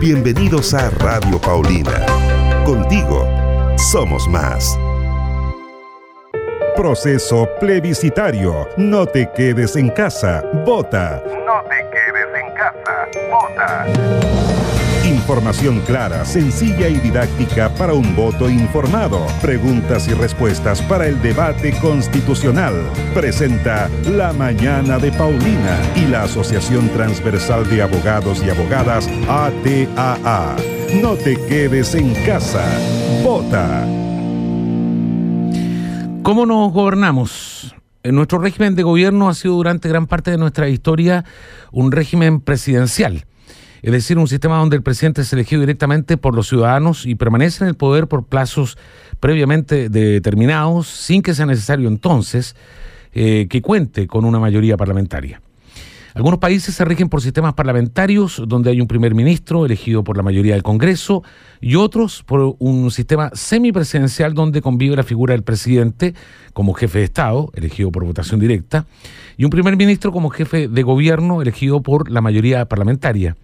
Bienvenidos a Radio Paulina. Contigo, somos más. Proceso plebiscitario. No te quedes en casa. Vota. No te quedes en casa. Vota. Información clara, sencilla y didáctica para un voto informado. Preguntas y respuestas para el debate constitucional. Presenta La Mañana de Paulina y la Asociación Transversal de Abogados y Abogadas ATAA. No te quedes en casa. Vota. ¿Cómo nos gobernamos? En nuestro régimen de gobierno ha sido durante gran parte de nuestra historia un régimen presidencial es decir, un sistema donde el presidente es elegido directamente por los ciudadanos y permanece en el poder por plazos previamente determinados, sin que sea necesario entonces eh, que cuente con una mayoría parlamentaria. Algunos países se rigen por sistemas parlamentarios donde hay un primer ministro elegido por la mayoría del Congreso y otros por un sistema semipresidencial donde convive la figura del presidente como jefe de Estado, elegido por votación directa, y un primer ministro como jefe de gobierno elegido por la mayoría parlamentaria.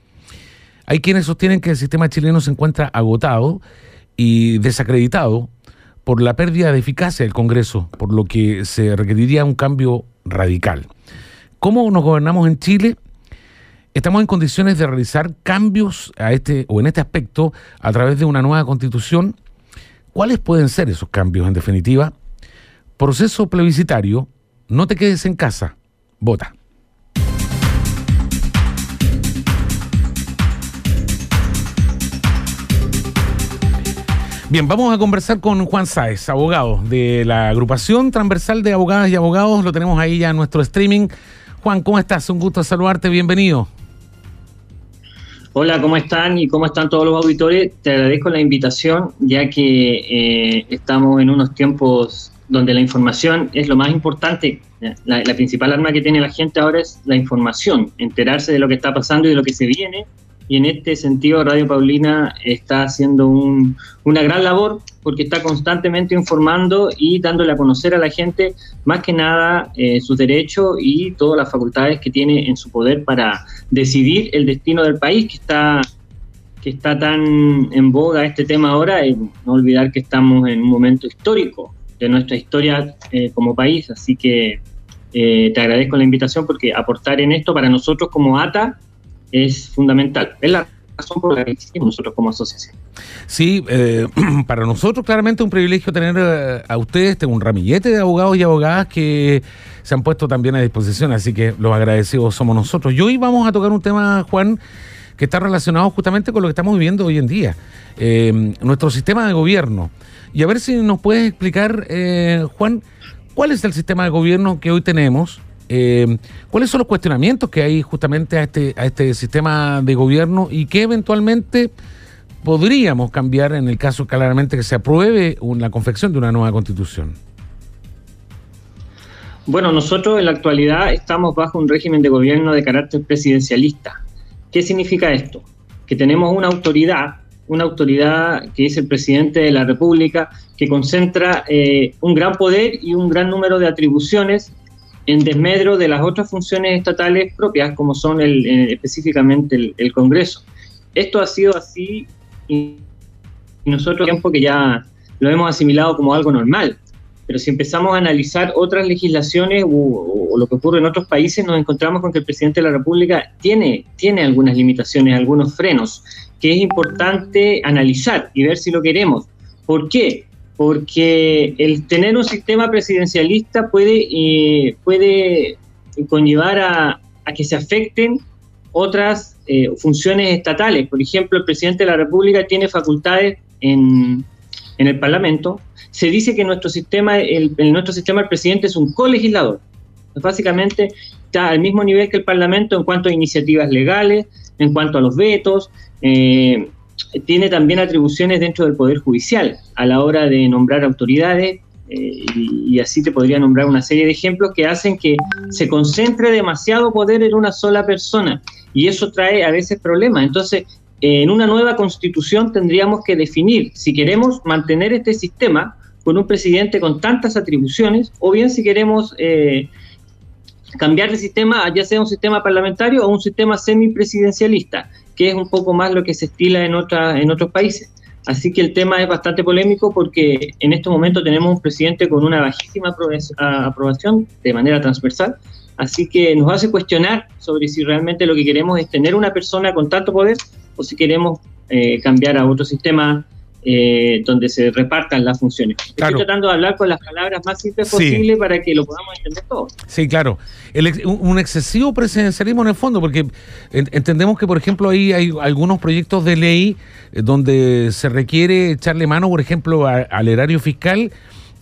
Hay quienes sostienen que el sistema chileno se encuentra agotado y desacreditado por la pérdida de eficacia del Congreso, por lo que se requeriría un cambio radical. ¿Cómo nos gobernamos en Chile? Estamos en condiciones de realizar cambios a este o en este aspecto a través de una nueva constitución. ¿Cuáles pueden ser esos cambios en definitiva? Proceso plebiscitario, no te quedes en casa, vota. Bien, vamos a conversar con Juan Sáez, abogado de la agrupación transversal de abogadas y abogados. Lo tenemos ahí ya en nuestro streaming. Juan, ¿cómo estás? Un gusto saludarte, bienvenido. Hola, ¿cómo están? Y cómo están todos los auditores. Te agradezco la invitación, ya que eh, estamos en unos tiempos donde la información es lo más importante. La, la principal arma que tiene la gente ahora es la información, enterarse de lo que está pasando y de lo que se viene y en este sentido Radio Paulina está haciendo una gran labor porque está constantemente informando y dándole a conocer a la gente más que nada eh, sus derechos y todas las facultades que tiene en su poder para decidir el destino del país que está que está tan en boga este tema ahora. Y no olvidar que estamos en un momento histórico de nuestra historia eh, como país. Así que eh, te agradezco la invitación porque aportar en esto para nosotros como ATA es fundamental. Es la razón por la que existimos nosotros como asociación. Sí, eh, para nosotros claramente un privilegio tener eh, a ustedes, tengo un ramillete de abogados y abogadas que se han puesto también a disposición, así que los agradecidos somos nosotros. Y hoy vamos a tocar un tema, Juan, que está relacionado justamente con lo que estamos viviendo hoy en día, eh, nuestro sistema de gobierno. Y a ver si nos puedes explicar, Juan, cuál es el sistema de gobierno que hoy tenemos, eh, ¿Cuáles son los cuestionamientos que hay justamente a este, a este sistema de gobierno y que eventualmente podríamos cambiar en el caso claramente que se apruebe la confección de una nueva constitución? Bueno, nosotros en la actualidad estamos bajo un régimen de gobierno de carácter presidencialista. ¿Qué significa esto? Que tenemos una autoridad, una autoridad que es el presidente de la República, que concentra eh, un gran poder y un gran número de atribuciones en desmedro de las otras funciones estatales propias, como son el, eh, específicamente el, Congreso. Esto ha sido así y nosotros tiempo que ya lo hemos asimilado como algo normal. Pero si empezamos a analizar otras legislaciones o, lo que ocurre en otros países, nos encontramos con que el presidente de la República tiene, tiene algunas limitaciones, algunos frenos, que es importante analizar y ver si lo queremos. ¿Por qué? Porque el tener un sistema presidencialista puede, eh, puede conllevar a, que se afecten otras eh, funciones estatales. Por ejemplo, el presidente de la República tiene facultades en, el Parlamento. Se dice que en nuestro sistema, el, en nuestro sistema el presidente es un colegislador. Básicamente está al mismo nivel que el Parlamento en cuanto a iniciativas legales, en cuanto a los vetos, eh, tiene también atribuciones dentro del Poder Judicial a la hora de nombrar autoridades eh, y, así te podría nombrar una serie de ejemplos que hacen que se concentre demasiado poder en una sola persona y eso trae a veces problemas. Entonces, en una nueva constitución tendríamos que definir si queremos mantener este sistema con un presidente con tantas atribuciones o bien si queremos eh, cambiar de sistema, ya sea un sistema parlamentario o un sistema semipresidencialista que es un poco más lo que se estila en, otra, en otros países. Así que el tema es bastante polémico porque en este momento tenemos un presidente con una bajísima aprobación de manera transversal. Así que nos hace cuestionar sobre si realmente lo que queremos es tener una persona con tanto poder o si queremos eh, cambiar a otro sistema eh, donde se repartan las funciones. Estoy tratando de hablar con las palabras más simples posibles para que lo podamos entender todo. Sí, claro. un excesivo presidencialismo en el fondo, porque entendemos que, por ejemplo, ahí hay algunos proyectos de ley eh, donde se requiere echarle mano, por ejemplo, al erario fiscal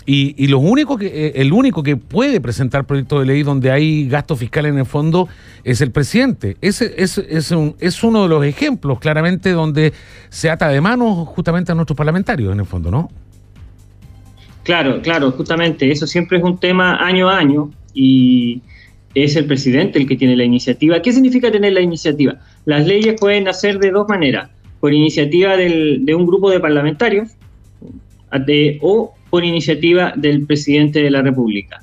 y, y lo único que, eh, el único que puede presentar proyectos de ley donde hay gasto fiscal en el fondo es el presidente. Ese es, es, un, es uno de los ejemplos, claramente, donde se ata de manos justamente a nuestros parlamentarios, en el fondo, ¿no? Claro, claro, justamente. Eso siempre es un tema año a año y es el presidente el que tiene la iniciativa. ¿Qué significa tener la iniciativa? Las leyes pueden hacer de dos maneras. Por iniciativa del, de un grupo de parlamentarios de, o por iniciativa del presidente de la República.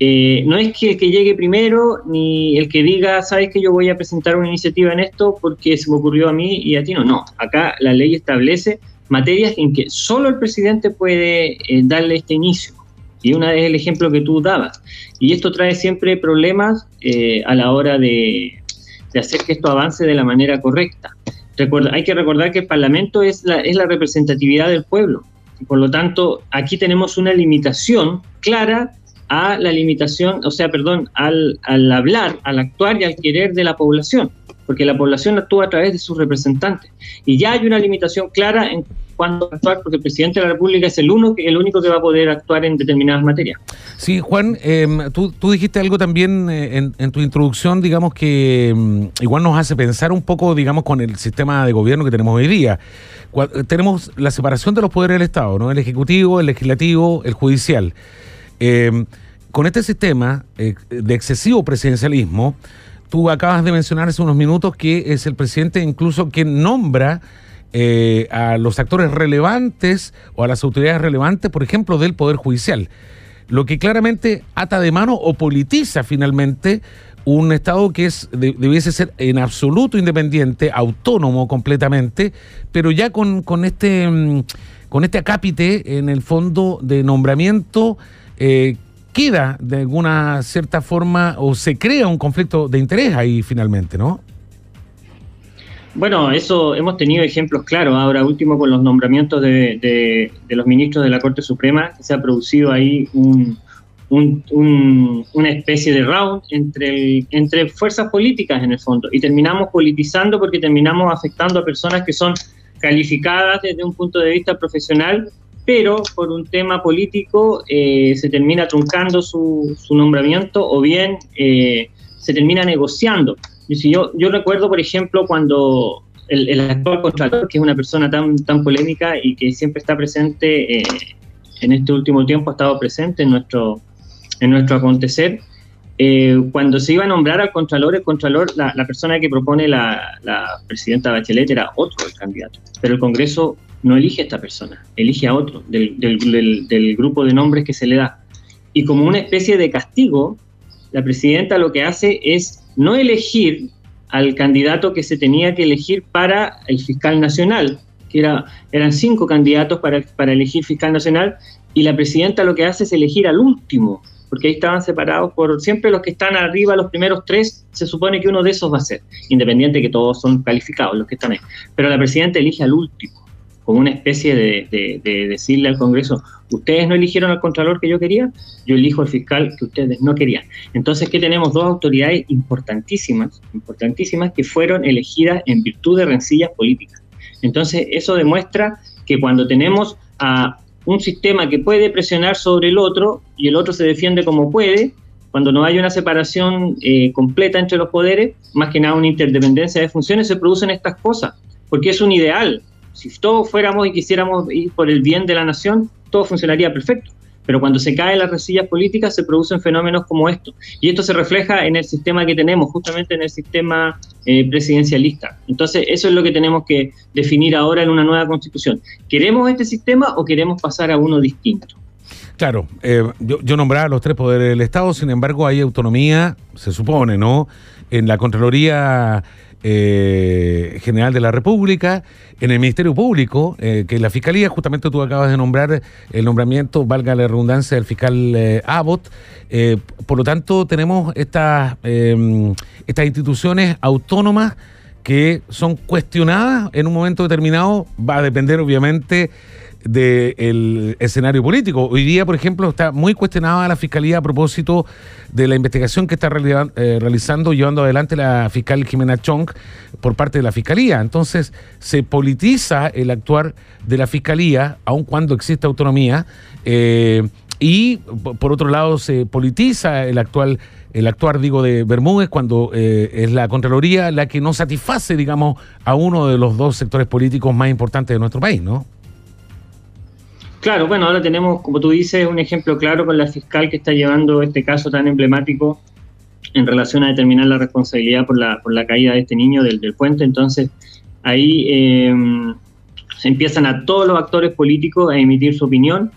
Eh, no es que el que llegue primero ni el que diga, sabes que yo voy a presentar una iniciativa en esto porque se me ocurrió a mí y a ti no. No, acá la ley establece materias en que solo el presidente puede eh, darle este inicio. Y una es el ejemplo que tú dabas. Y esto trae siempre problemas eh, a la hora de, de, hacer que esto avance de la manera correcta. Recuerda, hay que recordar que el Parlamento es la, es la representatividad del pueblo. Por lo tanto, aquí tenemos una limitación clara a la limitación, o sea, perdón, al, al hablar, al actuar y al querer de la población, porque la población actúa a través de sus representantes. Y ya hay una limitación clara en cuándo actuar, porque el presidente de la República es el, uno, el único que va a poder actuar en determinadas materias. Sí, Juan, em, tú, dijiste algo también eh, en, tu introducción, digamos, que em, igual nos hace pensar un poco, digamos, con el sistema de gobierno que tenemos hoy día tenemos la separación de los poderes del Estado, ¿no? El ejecutivo, el legislativo, el judicial. Eh, con este sistema eh, de excesivo presidencialismo, tú acabas de mencionar hace unos minutos que es el presidente incluso quien nombra eh, a los actores relevantes o a las autoridades relevantes, por ejemplo, del Poder Judicial. Lo que claramente ata de mano o politiza finalmente un Estado que es debiese ser en absoluto independiente, autónomo completamente, pero ya con, con este mm, con este acápite en el fondo de nombramiento eh, queda de alguna cierta forma o se crea un conflicto de interés ahí finalmente, ¿no? Bueno, eso hemos tenido ejemplos claros. Ahora último con los nombramientos de, los ministros de la Corte Suprema, se ha producido ahí un, una especie de round entre, entre fuerzas políticas en el fondo y terminamos politizando porque terminamos afectando a personas que son calificadas desde un punto de vista profesional, pero por un tema político eh, se termina truncando su, su nombramiento o bien eh, se termina negociando. Yo, yo recuerdo, por ejemplo, cuando el, el, actual contralor, que es una persona tan, tan polémica y que siempre está presente, eh, en este último tiempo ha estado presente en nuestro, en nuestro acontecer. Eh, cuando se iba a nombrar al Contralor, el Contralor, la, persona que propone la, presidenta Bachelet era otro el candidato, pero el Congreso no elige a esta persona, elige a otro del, del, grupo de nombres que se le da. Y como una especie de castigo, la presidenta lo que hace es no elegir al candidato que se tenía que elegir para el fiscal nacional, que era, eran cinco candidatos para, para elegir fiscal nacional, y la presidenta lo que hace es elegir al último, porque ahí estaban separados por siempre los que están arriba, los primeros tres, se supone que uno de esos va a ser, independiente que todos son calificados los que están ahí. Pero la presidenta elige al último, como una especie de, decirle al Congreso, ustedes no eligieron al Contralor que yo quería, yo elijo al fiscal que ustedes no querían. Entonces, ¿qué tenemos? Dos autoridades importantísimas, importantísimas, que fueron elegidas en virtud de rencillas políticas. Entonces, eso demuestra que cuando tenemos a un sistema que puede presionar sobre el otro y el otro se defiende como puede, cuando no hay una separación eh, completa entre los poderes, más que nada una interdependencia de funciones, se producen estas cosas, porque es un ideal. Si todos fuéramos y quisiéramos ir por el bien de la nación, todo funcionaría perfecto. Pero cuando se caen las resillas políticas se producen fenómenos como estos. Y esto se refleja en el sistema que tenemos, justamente en el sistema eh, presidencialista. Entonces, eso es lo que tenemos que definir ahora en una nueva constitución. ¿Queremos este sistema o queremos pasar a uno distinto? Claro, eh, yo, yo, nombraba los tres poderes del Estado, sin embargo hay autonomía, se supone, ¿no? En la Contraloría eh, General de la República, en el Ministerio Público, eh, que la Fiscalía, justamente tú acabas de nombrar el nombramiento, valga la redundancia, del fiscal eh, Abbott. por lo tanto, tenemos estas, em, estas instituciones autónomas que son cuestionadas en un momento determinado, va a depender obviamente del escenario político. Hoy día, por ejemplo, está muy cuestionada la Fiscalía a propósito de la investigación que está eh, realizando, llevando adelante la fiscal Jimena Chong por parte de la Fiscalía. Entonces, se politiza el actuar de la Fiscalía, aun cuando existe autonomía, eh, y por otro lado se politiza el actual el actuar, digo, de Bermúdez cuando eh, es la Contraloría la que no satisface, digamos, a uno de los dos sectores políticos más importantes de nuestro país, ¿no? Claro, bueno, ahora tenemos, como tú dices, un ejemplo claro con la fiscal que está llevando este caso tan emblemático en relación a determinar la responsabilidad por la, por la caída de este niño del, puente. Entonces, ahí eh, se empiezan a todos los actores políticos a emitir su opinión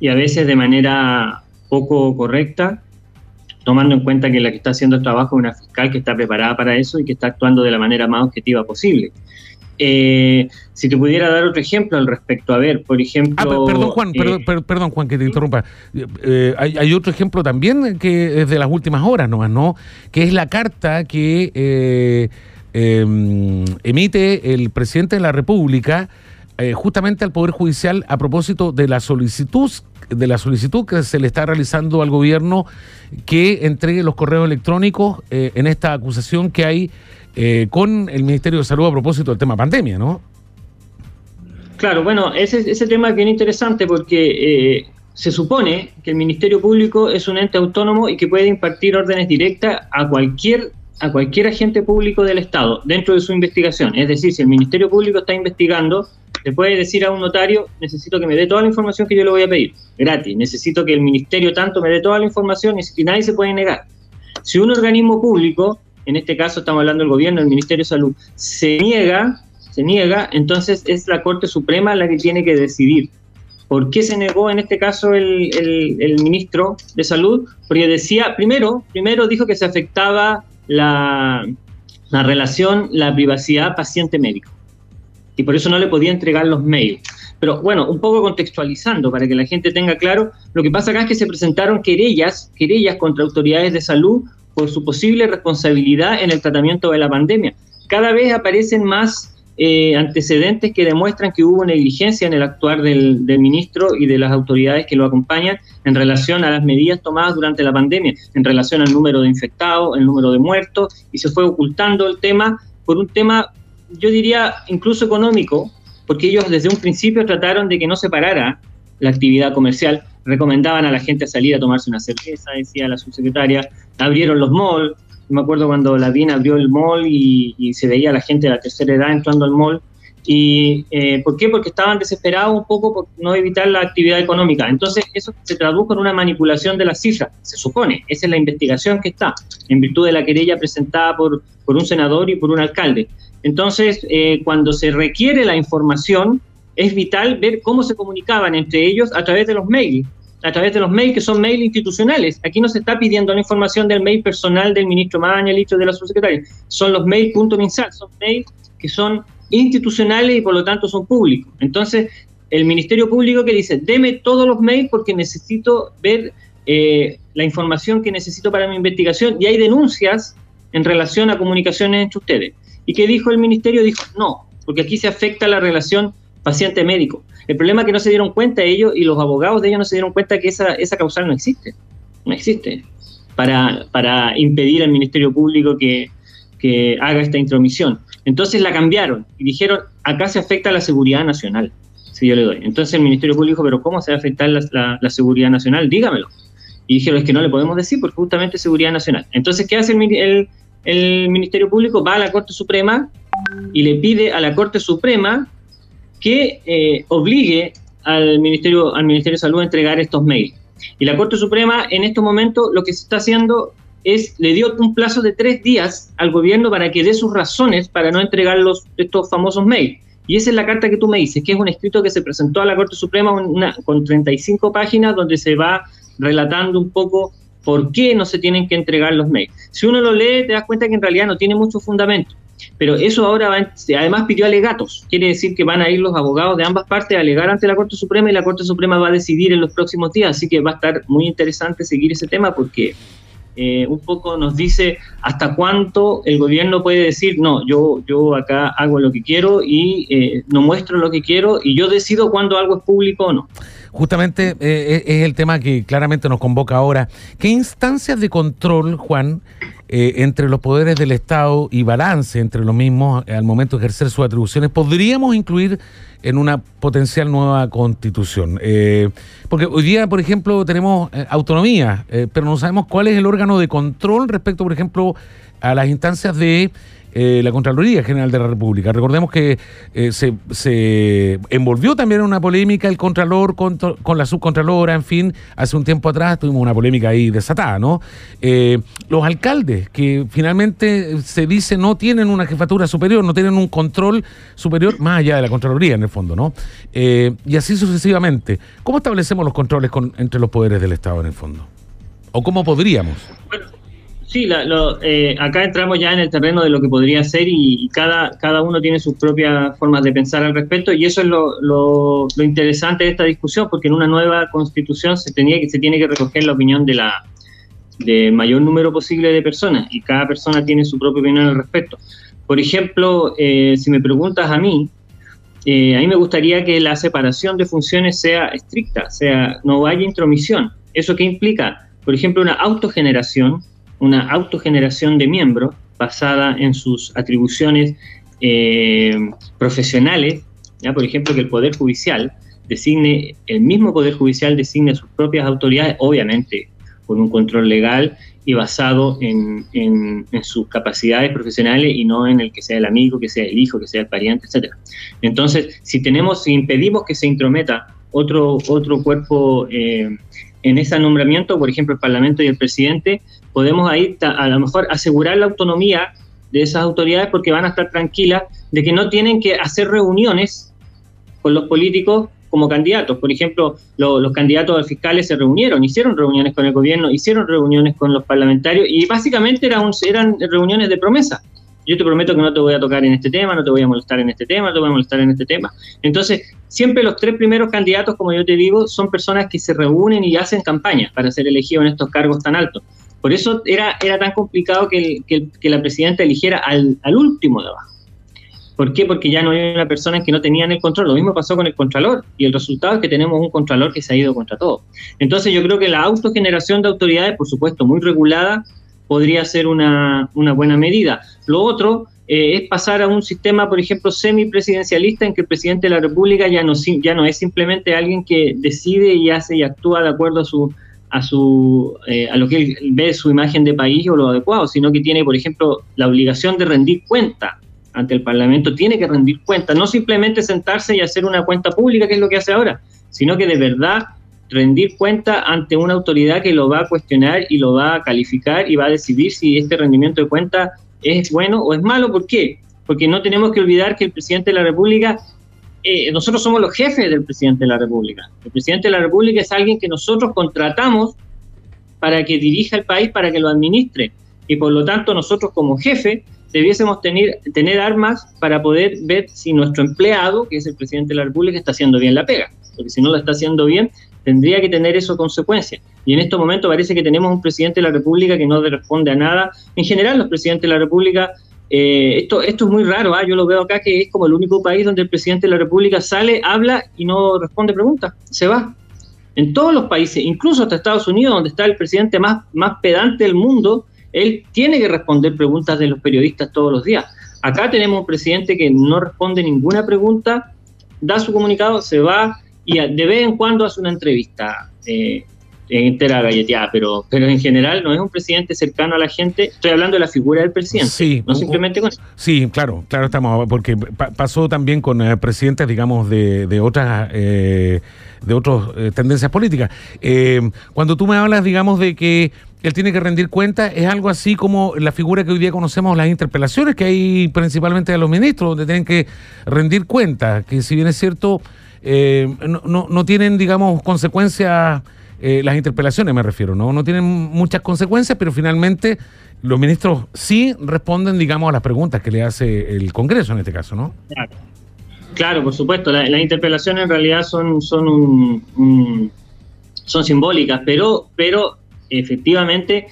y a veces de manera poco correcta, tomando en cuenta que la que está haciendo el trabajo es una fiscal que está preparada para eso y que está actuando de la manera más objetiva posible. Eh, si te pudiera dar otro ejemplo al respecto, a ver, por ejemplo... Ah, perdón, Juan, eh, perdón, Juan, que te interrumpa. Eh, hay, otro ejemplo también que es de las últimas horas nomás, ¿no? Que es la carta que em, emite el presidente de la República justamente al Poder Judicial a propósito de la solicitud de la solicitud que se le está realizando al gobierno que entregue los correos electrónicos en esta acusación que hay eh, con el Ministerio de Salud a propósito del tema pandemia, ¿no? Claro, bueno, ese, ese tema es bien interesante porque eh, se supone que el Ministerio Público es un ente autónomo y que puede impartir órdenes directas a cualquier a cualquier agente público del Estado dentro de su investigación. Es decir, si el Ministerio Público está investigando, le puede decir a un notario, necesito que me dé toda la información que yo le voy a pedir, gratis. Necesito que el Ministerio tanto me dé toda la información y nadie se puede negar. Si un organismo público en este caso estamos hablando del gobierno, el Ministerio de Salud, se niega, se niega, entonces es la Corte Suprema la que tiene que decidir. ¿Por qué se negó en este caso el, ministro de Salud? Porque decía, primero, primero dijo que se afectaba la, la relación, la privacidad paciente-médico. Y por eso no le podía entregar los mails. Pero bueno, un poco contextualizando para que la gente tenga claro, lo que pasa acá es que se presentaron querellas, querellas contra autoridades de salud por su posible responsabilidad en el tratamiento de la pandemia. Cada vez aparecen más eh, antecedentes que demuestran que hubo negligencia en el actuar del, ministro y de las autoridades que lo acompañan en relación a las medidas tomadas durante la pandemia, en relación al número de infectados, el número de muertos, y se fue ocultando el tema por un tema, yo diría, incluso económico, porque ellos desde un principio trataron de que no se parara la actividad comercial, recomendaban a la gente salir a tomarse una cerveza, decía la subsecretaria, abrieron los malls, me acuerdo cuando la abrió el mall y, se veía a la gente de la tercera edad entrando al mall. ¿Y eh, por qué? Porque estaban desesperados un poco por no evitar la actividad económica. Entonces, eso se tradujo en una manipulación de las cifras, se supone. Esa es la investigación que está, en virtud de la querella presentada por, por un senador y por un alcalde. Entonces, eh, cuando se requiere la información, es vital ver cómo se comunicaban entre ellos a través de los mails, a través de los mails que son mails institucionales. Aquí no se está pidiendo la información del mail personal del ministro Maña, el de la subsecretaria. Son los mails.minsal, son mails que son institucionales y por lo tanto son públicos. Entonces, el Ministerio Público que dice, deme todos los mails porque necesito ver eh, la información que necesito para mi investigación y hay denuncias en relación a comunicaciones entre ustedes. ¿Y qué dijo el Ministerio? Dijo, no, porque aquí se afecta la relación paciente-médico. El problema es que no se dieron cuenta ellos y los abogados de ellos no se dieron cuenta que esa, esa causal no existe. No existe. Para, para impedir al Ministerio Público que, que haga esta intromisión. Entonces la cambiaron y dijeron, acá se afecta la seguridad nacional, si yo le doy. Entonces el Ministerio Público dijo, pero ¿cómo se va a afectar la, la, seguridad nacional? Dígamelo. Y dijeron, es que no le podemos decir porque justamente es seguridad nacional. Entonces, ¿qué hace el, el, el Ministerio Público? Va a la Corte Suprema y le pide a la Corte Suprema que eh, obligue al Ministerio, al Ministerio de Salud a entregar estos mails. Y la Corte Suprema en estos momentos lo que se está haciendo es, le dio un plazo de tres días al gobierno para que dé sus razones para no entregar los, estos famosos mails. Y esa es la carta que tú me dices, que es un escrito que se presentó a la Corte Suprema con 35 páginas donde se va relatando un poco por qué no se tienen que entregar los mails. Si uno lo lee, te das cuenta que en realidad no tiene mucho fundamento. Pero eso ahora va, además pidió alegatos, quiere decir que van a ir los abogados de ambas partes a alegar ante la Corte Suprema y la Corte Suprema va a decidir en los próximos días, así que va a estar muy interesante seguir ese tema porque eh, un poco nos dice hasta cuánto el gobierno puede decir, no, yo, yo acá hago lo que quiero y eh, no muestro lo que quiero y yo decido cuándo algo es público o no. Justamente eh, es el tema que claramente nos convoca ahora. ¿Qué instancias de control, Juan, entre los poderes del Estado y balance entre los mismos al momento de ejercer sus atribuciones podríamos incluir en una potencial nueva constitución. Eh, porque hoy día, por ejemplo, tenemos eh, autonomía, eh, pero no sabemos cuál es el órgano de control respecto, por ejemplo, a las instancias de eh, la Contraloría General de la República. Recordemos que eh, se, envolvió también en una polémica el Contralor con, la subcontralora, en fin, hace un tiempo atrás tuvimos una polémica ahí desatada, ¿no? Eh, los alcaldes que finalmente se dice no tienen una jefatura superior, no tienen un control superior más allá de la Contraloría en el fondo, ¿no? y así sucesivamente. ¿Cómo establecemos los controles entre los poderes del Estado en el fondo? ¿O cómo podríamos? Sí, eh, acá entramos ya en el terreno de lo que podría ser y, cada, cada uno tiene sus propias formas de pensar al respecto y eso es lo, interesante de esta discusión porque en una nueva constitución se, tenía, se tiene que recoger la opinión de la de mayor número posible de personas y cada persona tiene su propia opinión al respecto. Por ejemplo, eh, si me preguntas a mí, eh, a mí me gustaría que la separación de funciones sea estricta, sea, no haya intromisión. ¿Eso qué implica? Por ejemplo, una autogeneración una autogeneración de miembros basada en sus atribuciones eh, profesionales, ¿ya? por ejemplo, que el Poder Judicial designe, el mismo Poder Judicial designe sus propias autoridades, obviamente con un control legal y basado en, sus capacidades profesionales y no en el que sea el amigo, que sea el hijo, que sea el pariente, etc. Entonces, si tenemos, si impedimos que se intrometa otro, otro cuerpo eh, en ese nombramiento, por ejemplo, el Parlamento y el presidente, podemos ahí a lo mejor asegurar la autonomía de esas autoridades porque van a estar tranquilas de que no tienen que hacer reuniones con los políticos como candidatos. Por ejemplo, los candidatos a fiscales se reunieron, hicieron reuniones con el gobierno, hicieron reuniones con los parlamentarios y básicamente eran, eran reuniones de promesa. Yo te prometo que no te voy a tocar en este tema, no te voy a molestar en este tema, no te voy a molestar en este tema. Entonces, siempre los tres primeros candidatos, como yo te digo, son personas que se reúnen y hacen campañas para ser elegidos en estos cargos tan altos. Por eso era, era tan complicado que, la presidenta eligiera al, último de abajo. ¿Por qué? Porque ya no hay una persona que no tenían el control. Lo mismo pasó con el Contralor. Y el resultado es que tenemos un Contralor que se ha ido contra todo. Entonces yo creo que la autogeneración de autoridades, por supuesto, muy regulada, podría ser una, buena medida. Lo otro eh, es pasar a un sistema, por ejemplo, semipresidencialista en que el presidente de la República ya no, ya no es simplemente alguien que decide y hace y actúa de acuerdo a su a, su, eh, a lo que él ve su imagen de país o lo adecuado, sino que tiene, por ejemplo, la obligación de rendir cuenta ante el Parlamento, tiene que rendir cuenta, no simplemente sentarse y hacer una cuenta pública, que es lo que hace ahora, sino que de verdad rendir cuenta ante una autoridad que lo va a cuestionar y lo va a calificar y va a decidir si este rendimiento de cuenta es bueno o es malo. ¿Por qué? Porque no tenemos que olvidar que el presidente de la República eh, nosotros somos los jefes del presidente de la República. El presidente de la República es alguien que nosotros contratamos para que dirija el país, para que lo administre. Y por lo tanto nosotros como jefe debiésemos tener, armas para poder ver si nuestro empleado, que es el presidente de la República, está haciendo bien la pega. Porque si no lo está haciendo bien, tendría que tener eso consecuencias. Y en este momento parece que tenemos un presidente de la República que no responde a nada. En general, los presidentes de la República eh, esto, esto es muy raro, ¿ah? yo lo veo acá que es como el único país donde el presidente de la República sale, habla y no responde preguntas, se va. En todos los países, incluso hasta Estados Unidos, donde está el presidente más, más pedante del mundo, él tiene que responder preguntas de los periodistas todos los días. Acá tenemos un presidente que no responde ninguna pregunta, da su comunicado, se va y de vez en cuando hace una entrevista. Eh, entera galleteada, pero, pero en general no es un presidente cercano a la gente. Estoy hablando de la figura del presidente, sí, no simplemente con Sí, claro, claro estamos, porque pasó también con eh, presidentes, digamos, de, de otras eh, de otras eh, tendencias políticas. cuando tú me hablas, digamos, de que él tiene que rendir cuenta, es algo así como la figura que hoy día conocemos, las interpelaciones que hay principalmente de los ministros, donde tienen que rendir cuenta, que si bien es cierto, no, no, no tienen, digamos, consecuencias eh, las interpelaciones me refiero, ¿no? No tienen muchas consecuencias, pero finalmente los ministros sí responden, digamos, a las preguntas que le hace el Congreso en este caso, ¿no? Claro, claro por supuesto. las interpelaciones en realidad son, son, un, son simbólicas, pero, pero efectivamente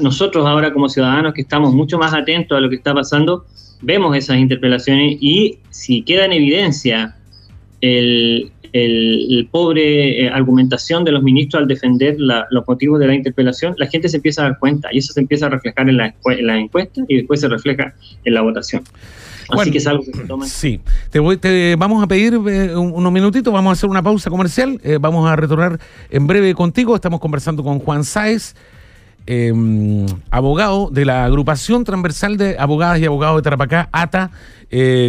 nosotros ahora como ciudadanos que estamos mucho más atentos a lo que está pasando, vemos esas interpelaciones y si queda en evidencia el, el, pobre eh, argumentación de los ministros al defender los motivos de la interpelación, la gente se empieza a dar cuenta y eso se empieza a reflejar en la, en la encuesta y después se refleja en la votación. Así que es algo que se toma. Sí, te, voy, te vamos a pedir eh, unos minutitos, vamos a hacer una pausa comercial, eh, vamos a retornar en breve contigo. Estamos conversando con Juan Sáez, em, abogado de la agrupación transversal de abogadas y abogados de Tarapacá, ATA,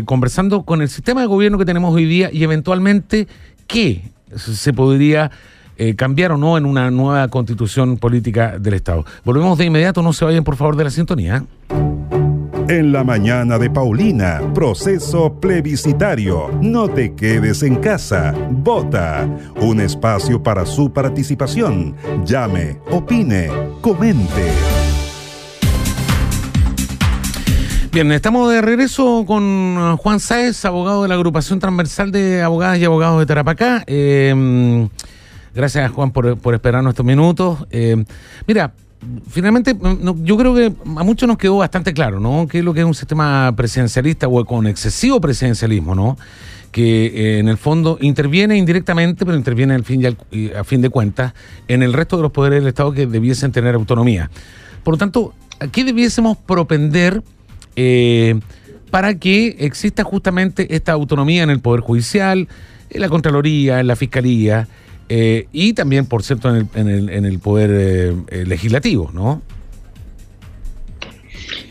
conversando con el sistema de gobierno que tenemos hoy día y eventualmente qué se podría eh, cambiar o no en una nueva constitución política del Estado. Volvemos de inmediato, no se vayan por favor de la sintonía. En la mañana de Paulina, proceso plebiscitario. No te quedes en casa. Vota. Un espacio para su participación. Llame, opine, comente. Bien, estamos de regreso con uh, Juan Sáez, abogado de la agrupación transversal de abogadas y abogados de Tarapacá. Eh, gracias, Juan, por, por esperarnos estos minutos. Eh, mira, finalmente mm, yo creo que a muchos nos quedó bastante claro, ¿no? Que es lo que es un sistema presidencialista o con excesivo presidencialismo, ¿no? Que eh, en el fondo interviene indirectamente, pero interviene al fin y a fin de cuentas en el resto de los poderes del Estado que debiesen tener autonomía. Por lo tanto, aquí debiésemos propender eh, para que exista justamente esta autonomía en el Poder Judicial, en la Contraloría, en la Fiscalía eh, y también, por cierto, en el, en el, Poder eh, Legislativo, ¿no?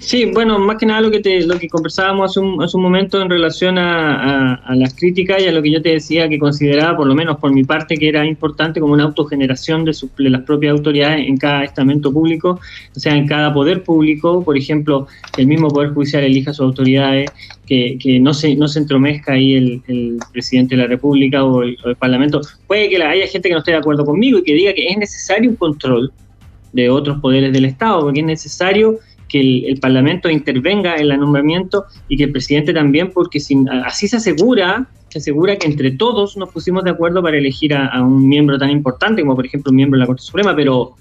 Sí, bueno, más que nada lo que te, lo que conversábamos hace un, hace un momento en relación a, las críticas y a lo que yo te decía que consideraba, por lo menos por mi parte, que era importante como una autogeneración de, las propias autoridades en cada estamento público, o sea, en cada poder público, por ejemplo, el mismo Poder Judicial elija sus autoridades, que, que no, se, no se entromezca ahí el, presidente de la República o el, o el Parlamento. Puede que haya gente que no esté de acuerdo conmigo y que diga que es necesario un control de otros poderes del Estado, porque es necesario que el, Parlamento intervenga en el nombramiento y que el presidente también, porque sin, así se asegura, se asegura que entre todos nos pusimos de acuerdo para elegir a, un miembro tan importante como por ejemplo un miembro de la Corte Suprema, pero,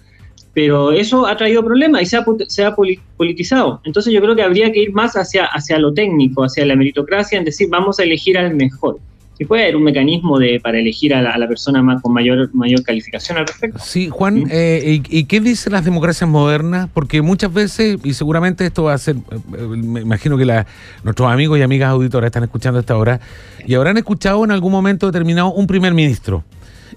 pero eso ha traído problemas y se ha, se ha politizado. Entonces yo creo que habría que ir más hacia, hacia lo técnico, hacia la meritocracia, en decir, vamos a elegir al mejor y puede haber un mecanismo de para elegir a la, persona más, con mayor mayor calificación al respecto. Sí, Juan, eh, ¿y, qué dicen las democracias modernas? Porque muchas veces, y seguramente esto va a ser, eh, me imagino que la, nuestros amigos y amigas auditoras están escuchando esta hora, y habrán escuchado en algún momento determinado un primer ministro,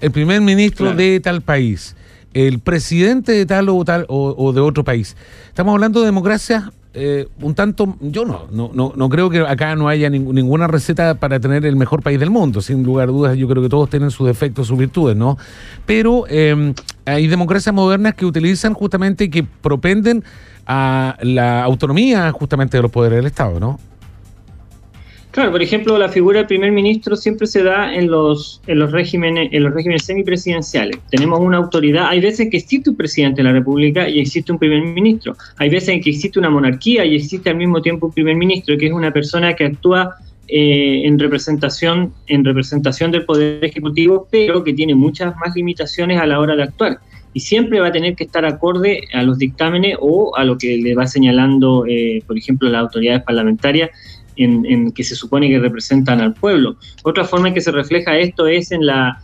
el primer ministro de tal país, el presidente de tal o tal o, de otro país. Estamos hablando de democracia eh, un tanto, yo no, no, no, creo que acá no haya ninguna receta para tener el mejor país del mundo, sin lugar a dudas, yo creo que todos tienen sus defectos, sus virtudes, ¿no? Pero eh, hay democracias modernas que utilizan justamente y que propenden a la autonomía justamente de los poderes del Estado, ¿no? Claro, por ejemplo, la figura del primer ministro siempre se da en los, en los regímenes, en los regímenes semipresidenciales. Tenemos una autoridad, hay veces que existe un presidente de la República y existe un primer ministro. Hay veces en que existe una monarquía y existe al mismo tiempo un primer ministro, que es una persona que actúa eh, en representación, en representación del poder ejecutivo, pero que tiene muchas más limitaciones a la hora de actuar. Y siempre va a tener que estar acorde a los dictámenes o a lo que le va señalando, eh, por ejemplo, las autoridades parlamentarias en, que se supone que representan al pueblo. Otra forma en que se refleja esto es en la,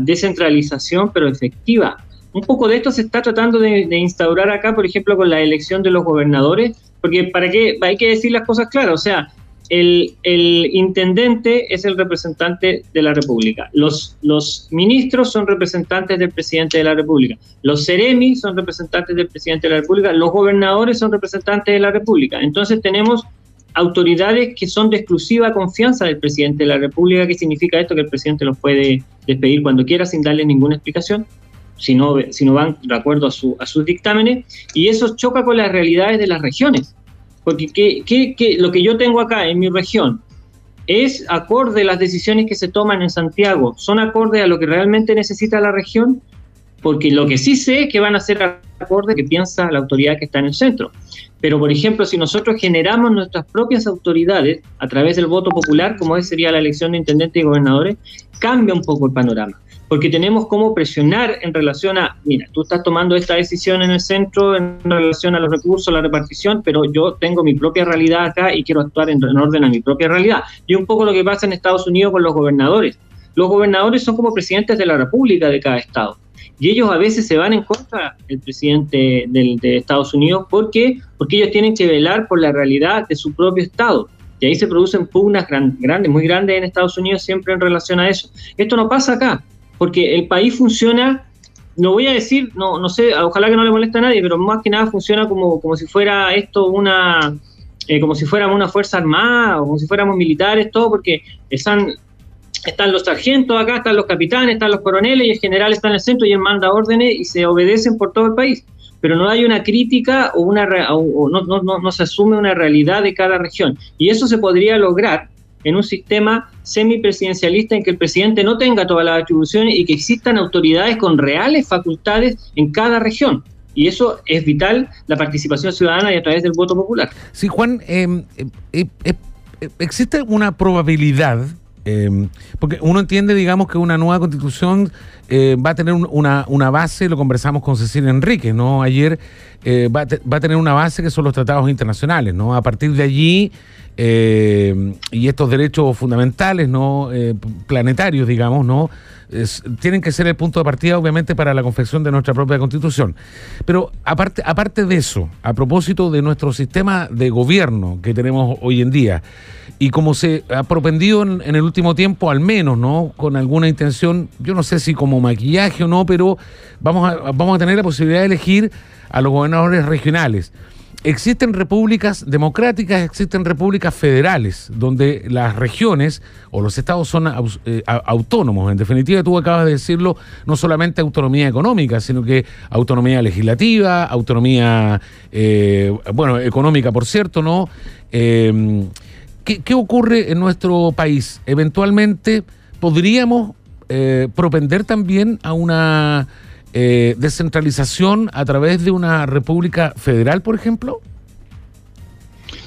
descentralización, pero efectiva. Un poco de esto se está tratando de, instaurar acá, por ejemplo, con la elección de los gobernadores, porque para qué hay que decir las cosas claras, o sea, el, intendente es el representante de la República, los, los ministros son representantes del presidente de la República, los seremi son representantes del presidente de la República, los gobernadores son representantes de la República. Entonces tenemos autoridades que son de exclusiva confianza del presidente de la República. ¿Qué significa esto? Que el presidente los puede despedir cuando quiera sin darle ninguna explicación, si no, van de acuerdo a, su, a sus dictámenes, y eso choca con las realidades de las regiones. Porque ¿qué, lo que yo tengo acá en mi región es acorde a las decisiones que se toman en Santiago, son acorde a lo que realmente necesita la región. porque lo que sí sé es que van a ser acorde que piensa la autoridad que está en el centro. Pero, por ejemplo, si nosotros generamos nuestras propias autoridades a través del voto popular, como sería la elección de intendentes y gobernadores, cambia un poco el panorama. Porque tenemos cómo presionar en relación a, mira, tú estás tomando esta decisión en el centro en relación a los recursos, la repartición, pero yo tengo mi propia realidad acá y quiero actuar en, en orden a mi propia realidad. Y un poco lo que pasa en Estados Unidos con los gobernadores. Los gobernadores son como presidentes de la república de cada estado y ellos a veces se van en contra del presidente de Estados Unidos. ¿Por qué? Porque ellos tienen que velar por la realidad de su propio Estado. Y ahí se producen pugnas grandes, muy grandes en Estados Unidos siempre en relación a eso. Esto no pasa acá, porque el país funciona, no voy a decir, no, no sé, ojalá que no le moleste a nadie, pero más que nada funciona como, como si fuera esto una, eh, como si fuéramos una fuerza armada o como si fuéramos militares, todo, porque están están los sargentos acá, están los capitanes, están los coroneles y el general está en el centro y él manda órdenes y se obedecen por todo el país. Pero no hay una crítica o, una, o no, no, no, se asume una realidad de cada región. Y eso se podría lograr en un sistema semipresidencialista en que el presidente no tenga todas las atribuciones y que existan autoridades con reales facultades en cada región. Y eso es vital, la participación ciudadana y a través del voto popular. Sí, Juan, em, eh, eh, eh, existe una probabilidad Em, porque uno entiende, digamos, que una nueva constitución eh, va a tener una, una, base, lo conversamos con Cecilia Enrique, ¿no? Ayer eh, va, va, a tener una base que son los tratados internacionales, ¿no? A partir de allí, eh, y estos derechos fundamentales, ¿no? planetarios, digamos, ¿no? tienen que ser el punto de partida, obviamente, para la confección de nuestra propia constitución. Pero aparte, aparte de eso, a propósito de nuestro sistema de gobierno que tenemos hoy en día, y como se ha propendido en, el último tiempo, al menos, ¿no? Con alguna intención, yo no sé si como maquillaje o no, pero vamos a, vamos a tener la posibilidad de elegir a los gobernadores regionales existen repúblicas democráticas, existen repúblicas federales, donde las regiones o los estados son eh, autónomos. En definitiva, tú acabas de decirlo, no solamente autonomía económica, sino que autonomía legislativa, autonomía, eh, bueno, económica, por cierto, ¿no? Eh, ¿qué, ocurre en nuestro país? Eventualmente podríamos propender también a una eh, descentralización a través de una república federal, por ejemplo?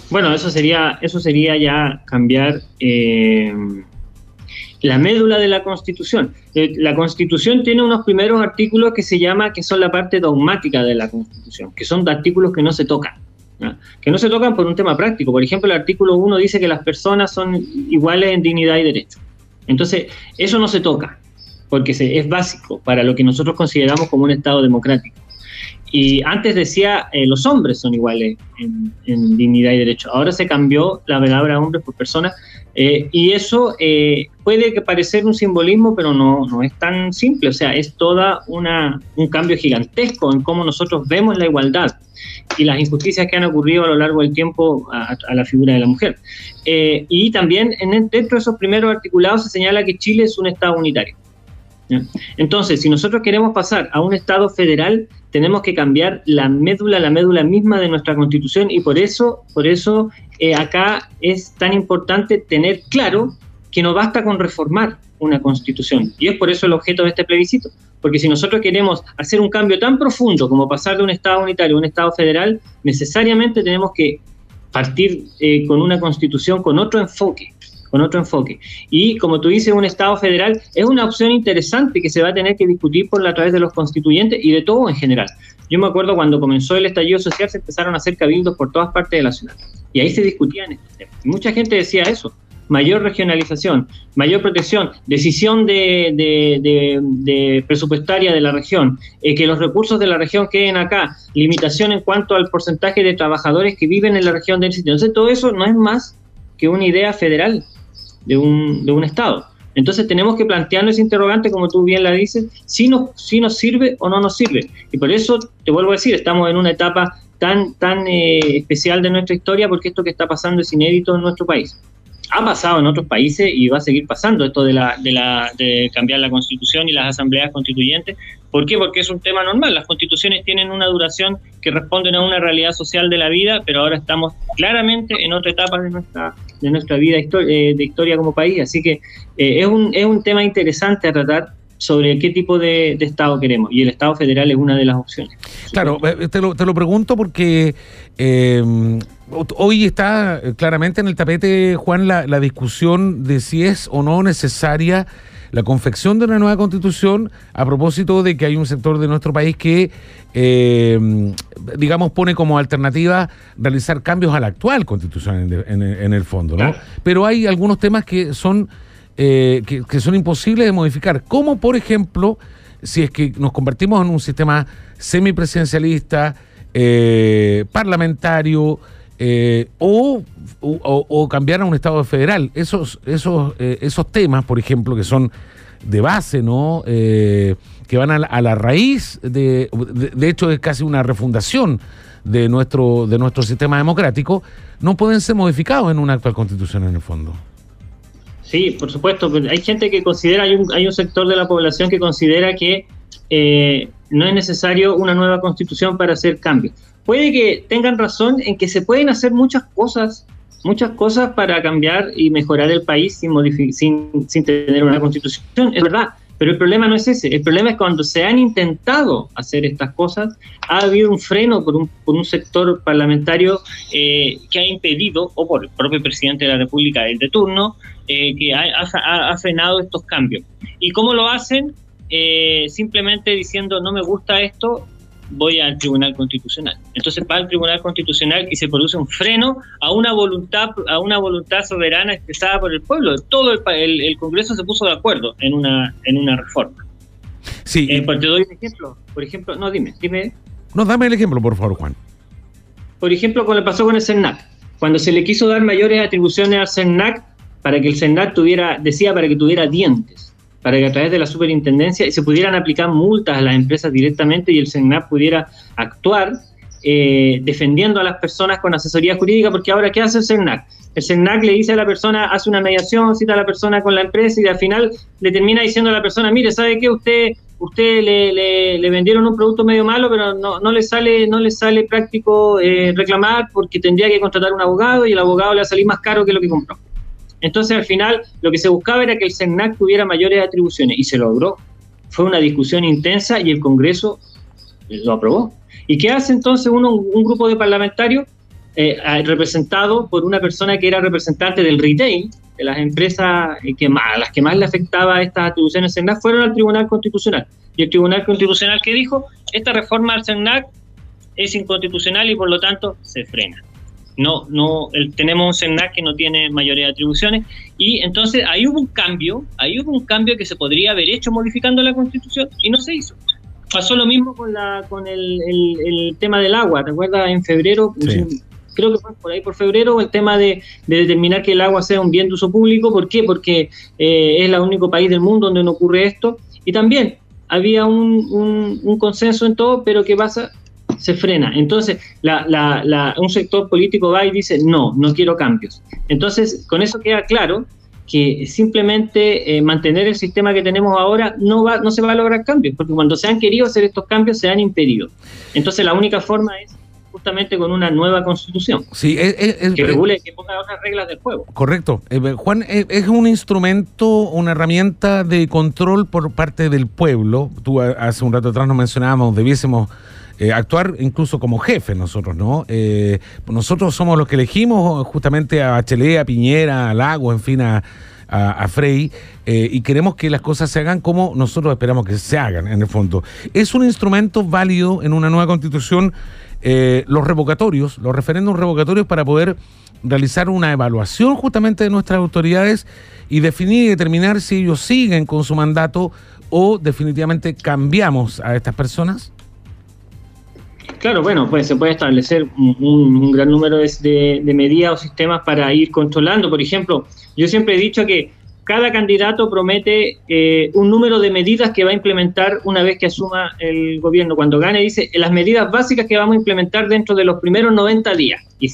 Bueno, eso sería, eso sería ya cambiar eh, la médula de la Constitución. Eh, la Constitución tiene unos primeros artículos que se llama, que son la parte dogmática de la Constitución, que son artículos que no se tocan. que no se tocan por un tema práctico. Por ejemplo, el artículo 1 dice que las personas son iguales en dignidad y derecho. Entonces, eso no se toca porque es básico para lo que nosotros consideramos como un Estado democrático. Y antes decía, eh, los hombres son iguales en, dignidad y derecho. Ahora se cambió la palabra hombres por personas eh, y eso eh, puede parecer un simbolismo, pero no, no es tan simple. O sea, es toda un cambio gigantesco en cómo nosotros vemos la igualdad y las injusticias que han ocurrido a lo largo del tiempo a, la figura de la mujer. y también en, dentro de esos primeros articulados se señala que Chile es un Estado unitario. Entonces, si nosotros queremos pasar a un Estado federal, tenemos que cambiar la médula, la médula misma de nuestra Constitución y por eso, por eso eh, acá es tan importante tener claro que no basta con reformar una Constitución. Y es por eso el objeto de este plebiscito, porque si nosotros queremos hacer un cambio tan profundo como pasar de un Estado unitario a un Estado federal, necesariamente tenemos que partir eh, con una Constitución con otro enfoque con otro enfoque. Y como tú dices, un Estado federal es una opción interesante que se va a tener que discutir por la, través de los constituyentes y de todo en general. Yo me acuerdo cuando comenzó el estallido social se empezaron a hacer cabildos por todas partes de la ciudad y ahí se discutían estos temas. Mucha gente decía eso, mayor regionalización, mayor protección, decisión de, de, presupuestaria de la región, eh, que los recursos de la región queden acá, limitación en cuanto al porcentaje de trabajadores que viven en la región del sitio. Entonces todo eso no es más que una idea federal de un, de un Estado. Entonces tenemos que plantearnos ese interrogante, como tú bien la dices, si nos, si nos sirve o no nos sirve. Y por eso, te vuelvo a decir, estamos en una etapa tan, tan eh, especial de nuestra historia porque esto que está pasando es inédito en nuestro país ha pasado en otros países y va a seguir pasando esto de, la, de, la, de cambiar la constitución y las asambleas constituyentes. ¿Por qué? Porque es un tema normal. Las constituciones tienen una duración que responden a una realidad social de la vida, pero ahora estamos claramente en otra etapa de nuestra, de nuestra vida eh, de historia como país. Así que eh, es, un, es un tema interesante a tratar sobre qué tipo de, Estado queremos. Y el Estado federal es una de las opciones. Claro, eh, te lo, te lo pregunto porque eh, hoy está claramente en el tapete, Juan, la, la discusión de si es o no necesaria la confección de una nueva constitución a propósito de que hay un sector de nuestro país que, eh, digamos, pone como alternativa realizar cambios a la actual constitución en, el fondo, ¿no? Pero hay algunos temas que son, eh, que, son imposibles de modificar, como por ejemplo, si es que nos convertimos en un sistema semipresidencialista, eh, parlamentario, o, o, cambiar a un Estado federal. Esos, esos, esos temas, por ejemplo, que son de base, ¿no? Eh, que van a la, raíz de, de, hecho es casi una refundación de nuestro, de nuestro sistema democrático, no pueden ser modificados en una actual constitución en el fondo. Sí, por supuesto. Hay gente que considera, hay un, hay un sector de la población que considera que eh, no es necesario una nueva constitución para hacer cambios. Puede que tengan razón en que se pueden hacer muchas cosas muchas cosas para cambiar y mejorar el país sin, tener una constitución, es verdad, pero el problema no es ese, el problema es cuando se han intentado hacer estas cosas, ha habido un freno por un, sector parlamentario eh, que ha impedido, o por el propio presidente de la República, el de turno, eh, que ha, frenado estos cambios. ¿Y cómo lo hacen? Eh, simplemente diciendo no me gusta esto, voy al Tribunal Constitucional. Entonces va al Tribunal Constitucional y se produce un freno a una voluntad, a una voluntad soberana expresada por el pueblo. Todo el, el, Congreso se puso de acuerdo en una, en una reforma. Sí. Eh, te doy un ejemplo. Por ejemplo, no, dime, dime. No, dame el ejemplo, por favor, Juan. Por ejemplo, que pasó con el CERNAC. Cuando se le quiso dar mayores atribuciones al CERNAC para que el CERNAC tuviera, decía, para que tuviera dientes para que a través de la superintendencia se pudieran aplicar multas a las empresas directamente y el CENAP pudiera actuar eh, defendiendo a las personas con asesoría jurídica, porque ahora, ¿qué hace el CERNAC? El CERNAC le dice a la persona, hace una mediación, cita a la persona con la empresa y al final le termina diciendo a la persona, mire, ¿sabe qué? Usted usted le, le, vendieron un producto medio malo, pero no, no le sale no le sale práctico eh, reclamar porque tendría que contratar un abogado y el abogado le va a salir más caro que lo que compró. Entonces, al final, lo que se buscaba era que el CERNAC tuviera mayores atribuciones y se logró. Fue una discusión intensa y el Congreso lo aprobó. ¿Y qué hace entonces uno, un grupo de parlamentarios eh, representado por una persona que era representante del retail, de las empresas eh, que más, las que más le afectaba estas atribuciones CERNAC, fueron al Tribunal Constitucional. Y el Tribunal Constitucional que dijo, esta reforma al CERNAC es inconstitucional y por lo tanto se frena no, no, tenemos un CERNAC que no tiene mayoría de atribuciones y entonces ahí hubo un cambio, ahí hubo un cambio que se podría haber hecho modificando la constitución y no se hizo. Pasó lo mismo con, la, con el, el, tema del agua, ¿te acuerdas? En febrero, creo que fue por ahí por febrero, el tema de, determinar que el agua sea un bien de uso público, ¿por qué? Porque eh, es el único país del mundo donde no ocurre esto y también había un, un, un consenso en todo, pero ¿qué pasa? Se frena. Entonces, un sector político va y dice, no, no quiero cambios. Entonces, con eso queda claro que simplemente eh, mantener el sistema que tenemos ahora no, va, no se va a lograr cambios, porque cuando se han querido hacer estos cambios se han impedido. Entonces, la única forma es justamente con una nueva constitución sí, que regule, que ponga otras reglas del juego. Correcto. Eh, Juan, es un instrumento, una herramienta de control por parte del pueblo. Tú hace un rato atrás nos mencionábamos, debiésemos eh, actuar incluso como jefe nosotros, ¿no? Eh, nosotros somos los que elegimos justamente a Bachelet, a Piñera, a Lago, en fin, a, Frey, eh, y queremos que las cosas se hagan como nosotros esperamos que se hagan, en el fondo. Es un instrumento válido en una nueva constitución los revocatorios, los referéndums revocatorios para poder realizar una evaluación justamente de nuestras autoridades y definir y determinar si ellos siguen con su mandato o definitivamente cambiamos a estas personas? Claro, bueno, pues se puede establecer un, gran número de, medidas o sistemas para ir controlando. Por ejemplo, yo siempre he dicho que cada candidato promete eh, un número de medidas que va a implementar una vez que asuma el gobierno. Cuando gane, dice las medidas básicas que vamos a implementar dentro de los primeros 90 días y,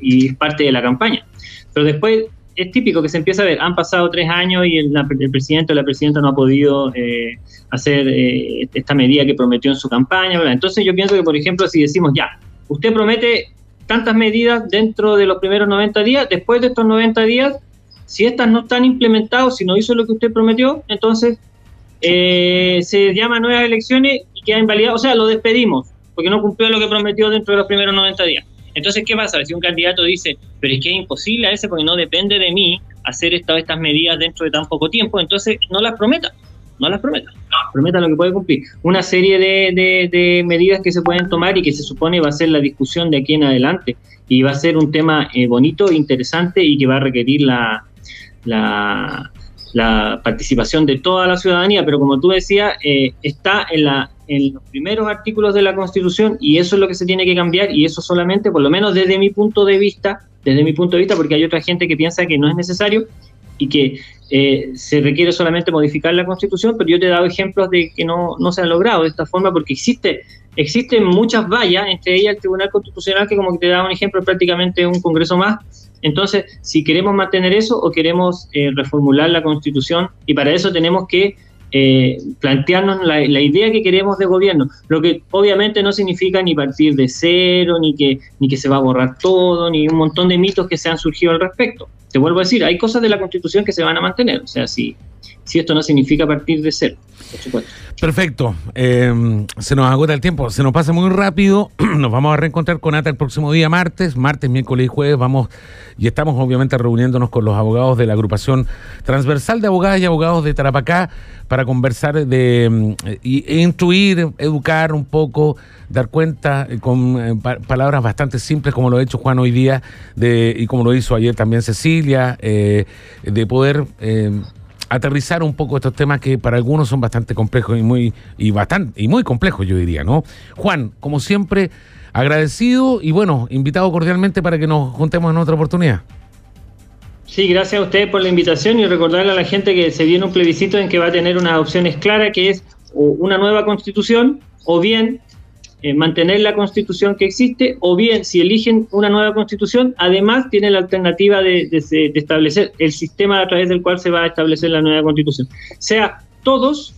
y, es parte de la campaña. Pero después es típico que se empieza a ver, han pasado tres años y el, presidente o la presidenta no ha podido eh, hacer eh, esta medida que prometió en su campaña. Entonces yo pienso que, por ejemplo, si decimos ya, usted promete tantas medidas dentro de los primeros 90 días, después de estos 90 días, si estas no están implementadas, si no hizo lo que usted prometió, entonces eh, se llama nuevas elecciones y queda invalidado, o sea, lo despedimos, porque no cumplió lo que prometió dentro de los primeros 90 días. Entonces, ¿qué pasa? Si un candidato dice, pero es que es imposible a ese porque no depende de mí hacer esta, estas medidas dentro de tan poco tiempo, entonces no las prometa, no las prometa, prometa lo que puede cumplir. Una serie de, medidas que se pueden tomar y que se supone va a ser la discusión de aquí en adelante y va a ser un tema eh, bonito, interesante y que va a requerir la, la, la participación de toda la ciudadanía, pero como tú decías, eh, está en, la, en los primeros artículos de la Constitución y eso es lo que se tiene que cambiar y eso solamente, por lo menos desde mi punto de vista, desde mi punto de vista, porque hay otra gente que piensa que no es necesario y que eh, se requiere solamente modificar la Constitución, pero yo te he dado ejemplos de que no, no se ha logrado de esta forma porque existe existen muchas vallas, entre ellas el Tribunal Constitucional, que como que te da un ejemplo, prácticamente un Congreso más, entonces, si queremos mantener eso o queremos eh, reformular la Constitución, y para eso tenemos que eh, plantearnos la, idea que queremos de gobierno, lo que obviamente no significa ni partir de cero, ni que, ni que se va a borrar todo, ni un montón de mitos que se han surgido al respecto. Te vuelvo a decir, hay cosas de la Constitución que se van a mantener, o sea, si, si esto no significa partir de cero, Perfecto. Em, se nos agota el tiempo, se nos pasa muy rápido. Nos vamos a reencontrar con ATA el próximo día martes, martes, miércoles y jueves. Vamos y estamos obviamente reuniéndonos con los abogados de la agrupación transversal de abogadas y abogados de Tarapacá para conversar de e instruir, educar un poco, dar cuenta eh, con eh, palabras bastante simples como lo ha hecho Juan hoy día y como lo hizo ayer también Cecilia, eh, de poder em, aterrizar un poco estos temas que para algunos son bastante complejos y muy y bastante y muy complejos yo diría, ¿no? Juan, como siempre, agradecido y bueno, invitado cordialmente para que nos juntemos en otra oportunidad. Sí, gracias a ustedes por la invitación y recordarle a la gente que se viene un plebiscito en que va a tener unas opciones claras, que es una nueva constitución o bien eh, mantener la constitución que existe o bien si eligen una nueva constitución, además tiene la alternativa de, establecer el sistema a través del cual se va a establecer la nueva constitución. Sea todos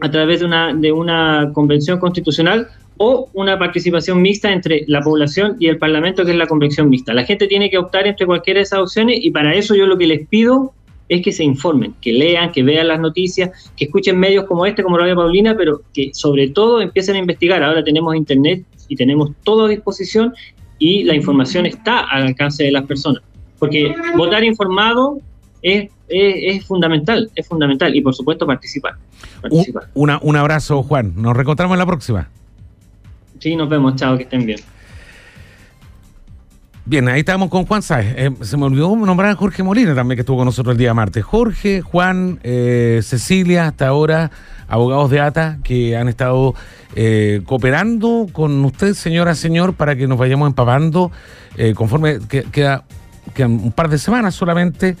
a través de una, de una convención constitucional o una participación mixta entre la población y el Parlamento, que es la convención mixta. La gente tiene que optar entre cualquiera de esas opciones y para eso yo lo que les pido es que se informen, que lean, que vean las noticias, que escuchen medios como este, como Radio Paulina, pero que sobre todo empiecen a investigar. Ahora tenemos internet y tenemos todo a disposición y la información está al alcance de las personas. Porque votar informado es, es, fundamental, es fundamental. Y por supuesto participar. Un, un abrazo, Juan. Nos reencontramos en la próxima. Sí, nos vemos. Chao, que estén bien. Bien, ahí estamos con Juan Sáez. Eh, se me olvidó nombrar a Jorge Molina también, que estuvo con nosotros el día martes. Jorge, Juan, eh, Cecilia, hasta ahora, abogados de ATA, que han estado eh, cooperando con usted, señora, señor, para que nos vayamos empapando conforme que, queda, un par de semanas solamente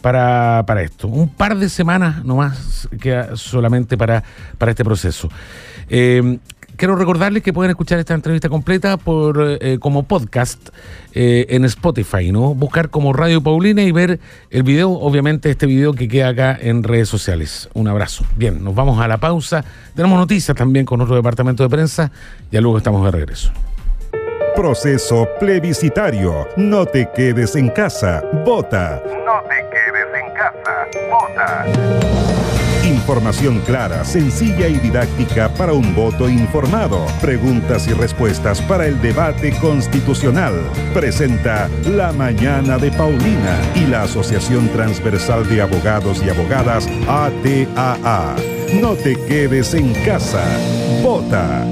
para, para esto. Un par de semanas nomás queda solamente para, para este proceso quiero recordarles que pueden escuchar esta entrevista completa por eh, como podcast eh, en Spotify, ¿no? Buscar como Radio Paulina y ver el video, obviamente este video que queda acá en redes sociales. Un abrazo. Bien, nos vamos a la pausa. Tenemos noticias también con otro departamento de prensa. Ya luego estamos de regreso. Proceso plebiscitario. No te quedes en casa. Vota. No te quedes en casa. Vota. Información clara, sencilla y didáctica para un voto informado. Preguntas y respuestas para el debate constitucional. Presenta La Mañana de Paulina y la Asociación Transversal de Abogados y Abogadas ATAA. No te quedes en casa. Vota.